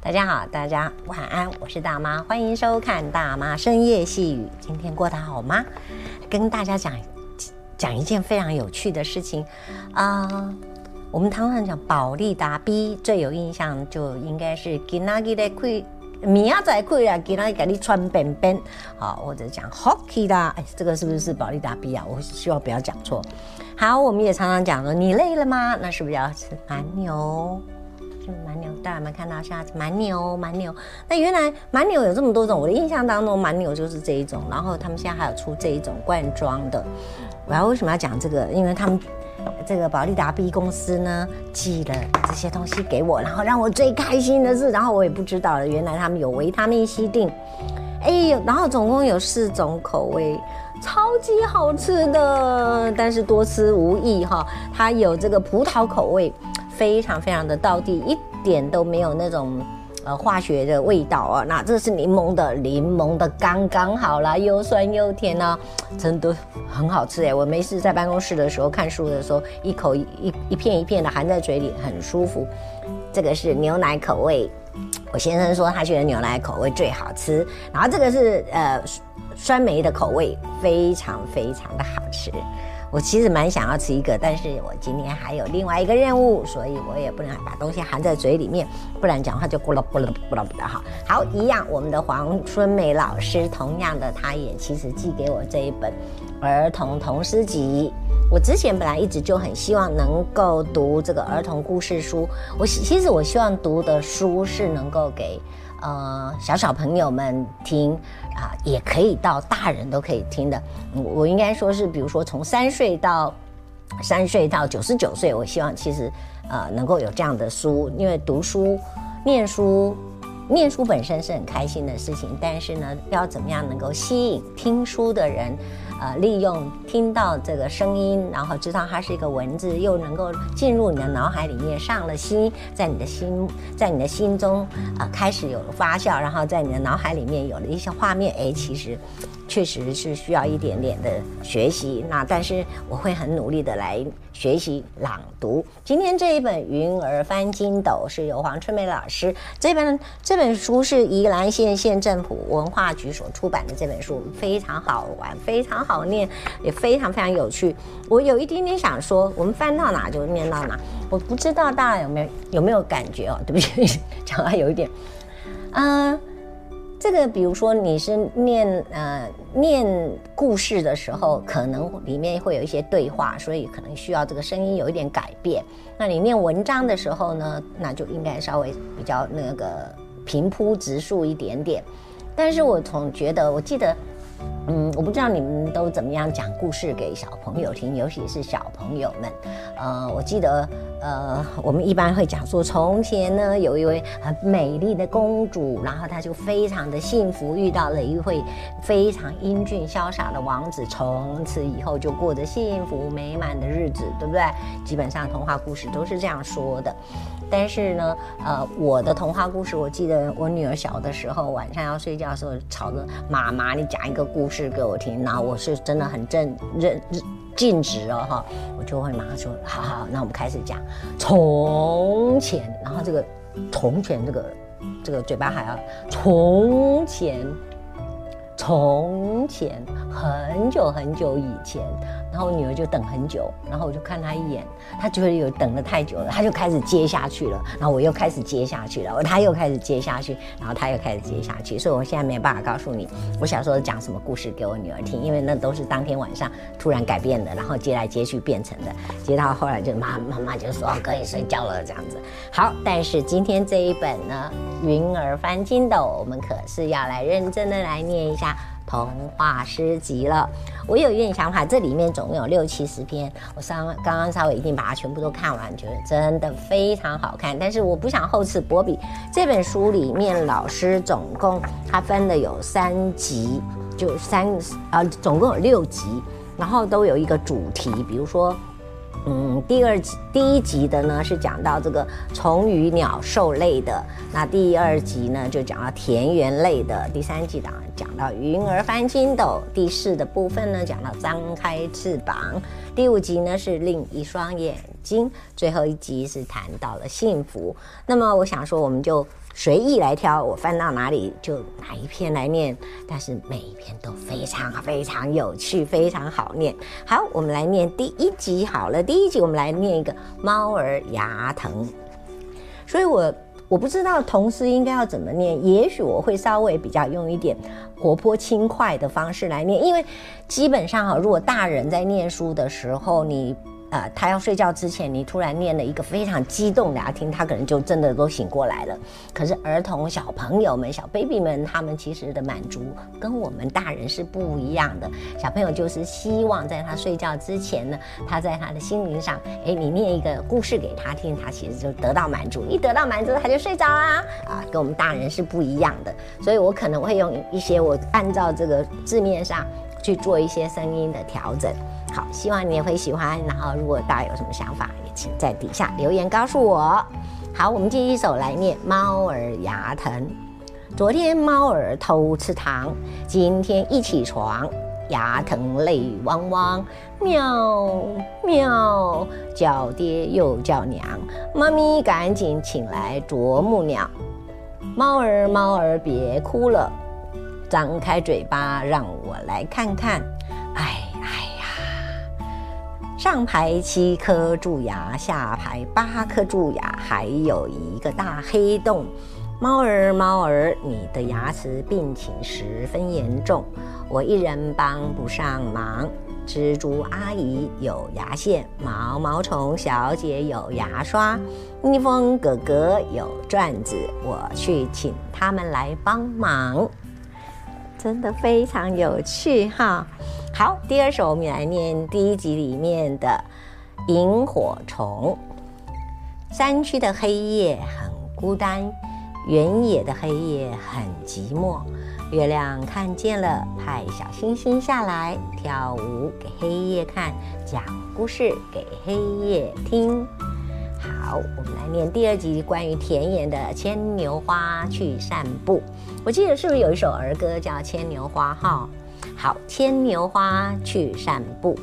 大家好，大家晚安，我是大妈，欢迎收看大妈深夜细语。今天过得好吗？跟大家讲讲一件非常有趣的事情啊、我们常常讲保利达 B 最有印象，就应该是今仔日的开，明仔载开啊，今仔日给你穿便便，好，或者讲 Hockey 啦，哎，这个是不是保利达 B 啊？我希望不要讲错。好，我们也常常讲说，你累了吗？那是不是要吃蛮牛？是蛮牛，大家有没有看到？下次蛮牛，蛮牛。那原来蛮牛有这么多种，我的印象当中蛮牛就是这一种。然后他们现在还有出这一种罐装的。我要为什么要讲这个？因为他们这个保利达 B 公司呢寄了这些东西给我，然后让我最开心的是，然后我也不知道了，原来他们有维他命 C 定，哎呦，然后总共有四种口味。超级好吃的，但是多吃无益哈。它有这个葡萄口味，非常非常的到地，一点都没有那种呃化学的味道啊。那这是柠檬的，柠檬的刚刚好啦，又酸又甜呢、啊，真的很好吃哎。我没事在办公室的时候看书的时候，一口一一片一片的含在嘴里，很舒服。这个是牛奶口味，我先生说他觉得牛奶口味最好吃。然后这个是呃。酸梅的口味非常非常的好吃，我其实蛮想要吃一个，但是我今天还有另外一个任务，所以我也不能把东西含在嘴里面，不然讲话就咕噜咕噜咕噜的哈。好，一样，我们的黄春梅老师，同样的，他也其实寄给我这一本儿童童诗集。我之前本来一直就很希望能够读这个儿童故事书，我其实我希望读的书是能够给。呃，小小朋友们听啊，也可以到大人都可以听的。我我应该说是，比如说从三岁到三岁到九十九岁，我希望其实呃能够有这样的书，因为读书、念书、念书本身是很开心的事情，但是呢，要怎么样能够吸引听书的人？呃，利用听到这个声音，然后知道它是一个文字，又能够进入你的脑海里面，上了心，在你的心，在你的心中啊、呃，开始有了发酵，然后在你的脑海里面有了一些画面。哎，其实确实是需要一点点的学习。那但是我会很努力的来学习朗读。今天这一本《云儿翻筋斗》是由黄春梅老师这本这本书是宜兰县县政府文化局所出版的这本书，非常好玩，非常。好念，也非常非常有趣。我有一点点想说，我们翻到哪就念到哪。我不知道大家有没有有没有感觉哦？对不起，讲话有一点。嗯、这个比如说你是念呃念故事的时候，可能里面会有一些对话，所以可能需要这个声音有一点改变。那你念文章的时候呢，那就应该稍微比较那个平铺直述一点点。但是我总觉得，我记得。嗯，我不知道你们都怎么样讲故事给小朋友听，尤其是小朋友们。呃，我记得，呃，我们一般会讲说，从前呢，有一位很美丽的公主，然后她就非常的幸福，遇到了一位非常英俊潇洒的王子，从此以后就过着幸福美满的日子，对不对？基本上童话故事都是这样说的。但是呢，呃，我的童话故事，我记得我女儿小的时候，晚上要睡觉的时候，吵着妈妈，你讲一个故事给我听。然后我是真的很正认尽职哦，哈，我就会马上说，好好，那我们开始讲从前。然后这个从前，这个这个嘴巴还要从前，从前很久很久以前。然后我女儿就等很久，然后我就看她一眼，她觉得有等得太久了，她就开始接下去了。然后我又开始接下去了，她又开始接下去，然后她又开始接下去。所以我现在没有办法告诉你，我小时候讲什么故事给我女儿听，因为那都是当天晚上突然改变的，然后接来接去变成的。接到后来就妈妈妈就说可以睡觉了这样子。好，但是今天这一本呢，《云儿翻筋斗》，我们可是要来认真的来念一下。童话诗集了，我有一点想法，这里面总共有六七十篇，我稍刚刚稍微一定把它全部都看完，觉得真的非常好看。但是我不想厚此薄彼，这本书里面老师总共他分的有三集，就三啊，总共有六集，然后都有一个主题，比如说。嗯，第二集第一集的呢是讲到这个虫鱼鸟兽类的，那第二集呢就讲到田园类的，第三集讲讲到云儿翻筋斗，第四的部分呢讲到张开翅膀，第五集呢是另一双眼睛，最后一集是谈到了幸福。那么我想说，我们就随意来挑，我翻到哪里就哪一篇来念。但是每一篇都非常非常有趣，非常好念。好，我们来念第一集好了。第一集我们来念一个猫儿牙疼。所以我我不知道同诗应该要怎么念，也许我会稍微比较用一点活泼轻快的方式来念，因为基本上哈，如果大人在念书的时候，你。呃，他要睡觉之前，你突然念了一个非常激动的，他听，他可能就真的都醒过来了。可是儿童、小朋友们、小 baby 们，他们其实的满足跟我们大人是不一样的。小朋友就是希望在他睡觉之前呢，他在他的心灵上，哎，你念一个故事给他听，他其实就得到满足。一得到满足，他就睡着啦。啊，跟我们大人是不一样的。所以我可能会用一些我按照这个字面上去做一些声音的调整。好，希望你也会喜欢。然后，如果大家有什么想法，也请在底下留言告诉我。好，我们继续手来念《猫儿牙疼》。昨天猫儿偷吃糖，今天一起床牙疼泪汪汪，喵喵叫爹又叫娘，妈咪赶紧请来啄木鸟。猫儿猫儿别哭了，张开嘴巴让我来看看。哎呀。上排七颗蛀牙，下排八颗蛀牙，还有一个大黑洞。猫儿，猫儿，你的牙齿病情十分严重，我一人帮不上忙。蜘蛛阿姨有牙线，毛毛虫小姐有牙刷，蜜蜂哥哥有钻子，我去请他们来帮忙。真的非常有趣哈。好，第二首我们来念第一集里面的萤火虫。山区的黑夜很孤单，原野的黑夜很寂寞。月亮看见了，派小星星下来跳舞给黑夜看，讲故事给黑夜听。好，我们来念第二集关于田野的牵牛花去散步。我记得是不是有一首儿歌叫《牵牛花》哈？好，牵牛花去散步，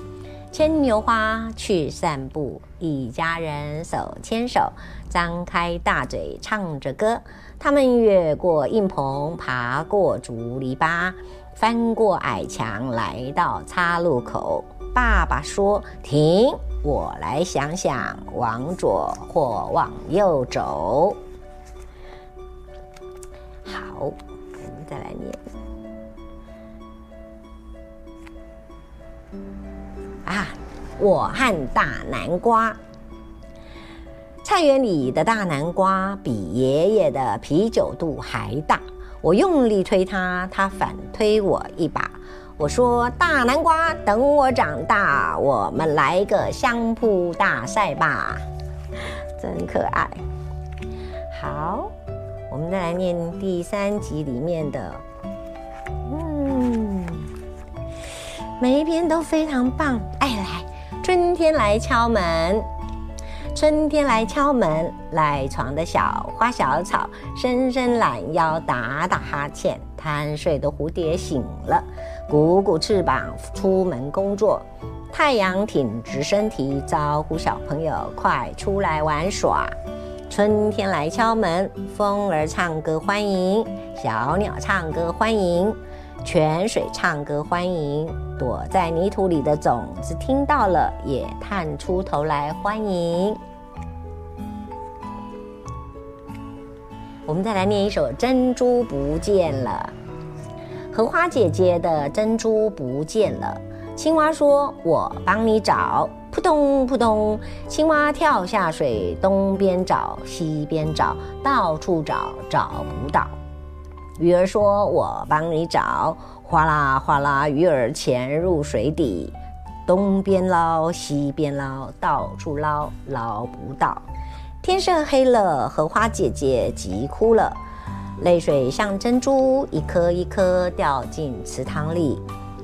牵牛花去散步，一家人手牵手，张开大嘴唱着歌。他们越过硬棚，爬过竹篱笆，翻过矮墙，来到岔路口。爸爸说：“停，我来想想，往左或往右走。”好，我们再来念。啊！我和大南瓜，菜园里的大南瓜比爷爷的啤酒肚还大。我用力推它，它反推我一把。我说：“大南瓜，等我长大，我们来个相扑大赛吧！”真可爱。好，我们再来念第三集里面的。嗯每一篇都非常棒，哎，来，春天来敲门，春天来敲门，赖床的小花小草伸伸懒腰，打打哈欠，贪睡的蝴蝶醒了，鼓鼓翅膀出门工作，太阳挺直身体，招呼小朋友快出来玩耍。春天来敲门，风儿唱歌欢迎，小鸟唱歌欢迎。泉水唱歌欢迎，躲在泥土里的种子听到了也探出头来欢迎。我们再来念一首《珍珠不见了》。荷花姐姐的珍珠不见了，青蛙说：“我帮你找。”扑通扑通，青蛙跳下水，东边找西边找，到处找找不到。鱼儿说：“我帮你找。”哗啦哗啦，鱼儿潜入水底，东边捞西边捞，到处捞捞不到。天色黑了，荷花姐姐急哭了，泪水像珍珠，一颗一颗掉进池塘里。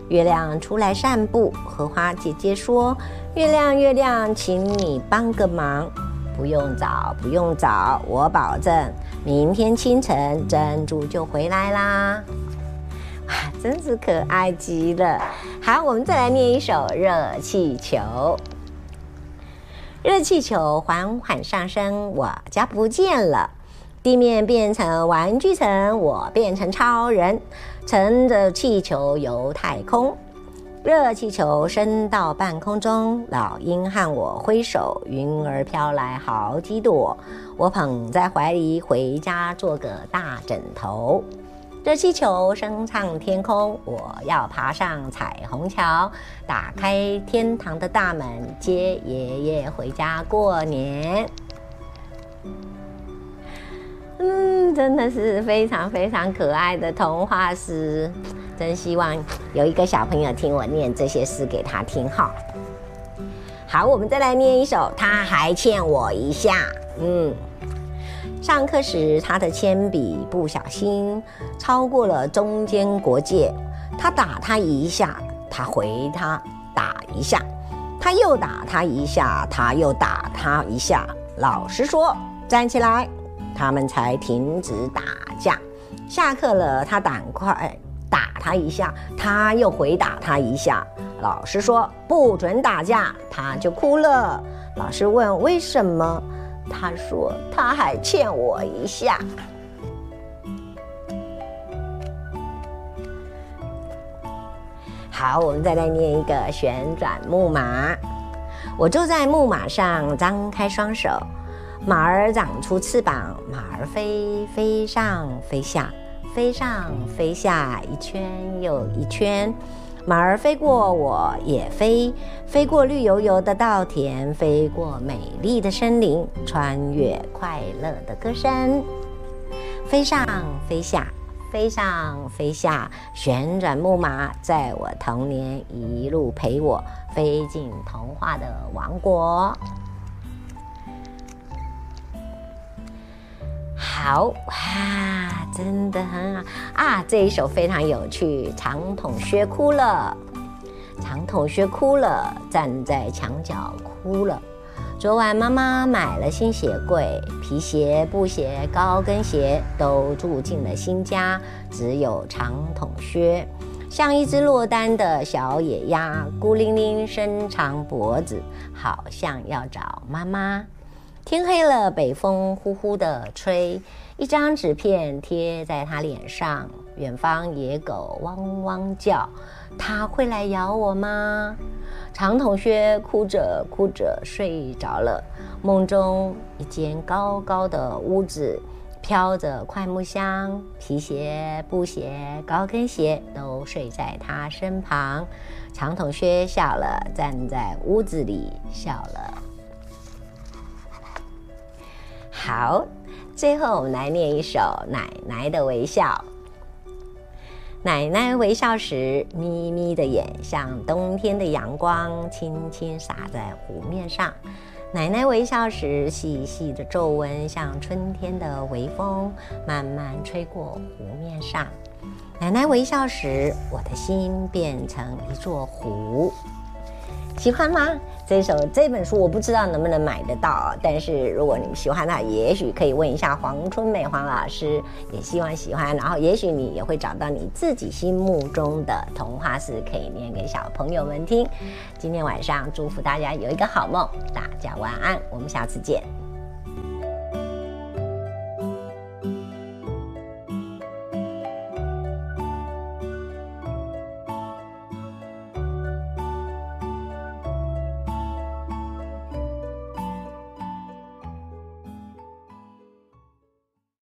月亮出来散步，荷花姐姐说：“月亮月亮，请你帮个忙。”不用找，不用找，我保证明天清晨珍珠就回来啦！哇，真是可爱极了。好，我们再来念一首《热气球》。热气球缓缓上升，我家不见了。地面变成玩具城，我变成超人，乘着气球游太空。热气球升到半空中，老鹰和我挥手，云儿飘来好几朵，我捧在怀里，回家做个大枕头。热气球升上天空，我要爬上彩虹桥，打开天堂的大门，接爷爷回家过年。嗯，真的是非常非常可爱的童话诗。真希望有一个小朋友听我念这些诗给他听哈。好，我们再来念一首。他还欠我一下。嗯，上课时他的铅笔不小心超过了中间国界，他打他一下，他回他打一下，他又打他一下，他又打他一下。老师说站起来，他们才停止打架。下课了，他赶快。打他一下，他又回打他一下。老师说不准打架，他就哭了。老师问为什么，他说他还欠我一下。好，我们再来念一个旋转木马。我坐在木马上，张开双手，马儿长出翅膀，马儿飞，飞上飞下。飞上飞下，一圈又一圈，马儿飞过我也飞，飞过绿油油的稻田，飞过美丽的森林，穿越快乐的歌声。飞上飞下，飞上飞下，旋转木马在我童年一路陪我飞进童话的王国。好哇，真的很好啊！这一首非常有趣。长筒靴哭了，长筒靴哭了，站在墙角哭了。昨晚妈妈买了新鞋柜，皮鞋、布鞋、高跟鞋都住进了新家，只有长筒靴，像一只落单的小野鸭，孤零零伸长脖子，好像要找妈妈。天黑了，北风呼呼地吹，一张纸片贴在他脸上。远方野狗汪汪叫，他会来咬我吗？长筒靴哭着哭着睡着了。梦中一间高高的屋子，飘着桧木香，皮鞋、布鞋、高跟鞋都睡在他身旁。长筒靴笑了，站在屋子里笑了。好，最后我们来念一首《奶奶的微笑》。奶奶微笑时，眯眯的眼像冬天的阳光，轻轻洒在湖面上。奶奶微笑时，细细的皱纹像春天的微风，慢慢吹过湖面上。奶奶微笑时，我的心变成一座湖。喜欢吗？这首这本书我不知道能不能买得到，但是如果你们喜欢的话，也许可以问一下黄春美黄老师，也希望喜欢。然后也许你也会找到你自己心目中的童话是，可以念给小朋友们听。今天晚上祝福大家有一个好梦，大家晚安，我们下次见。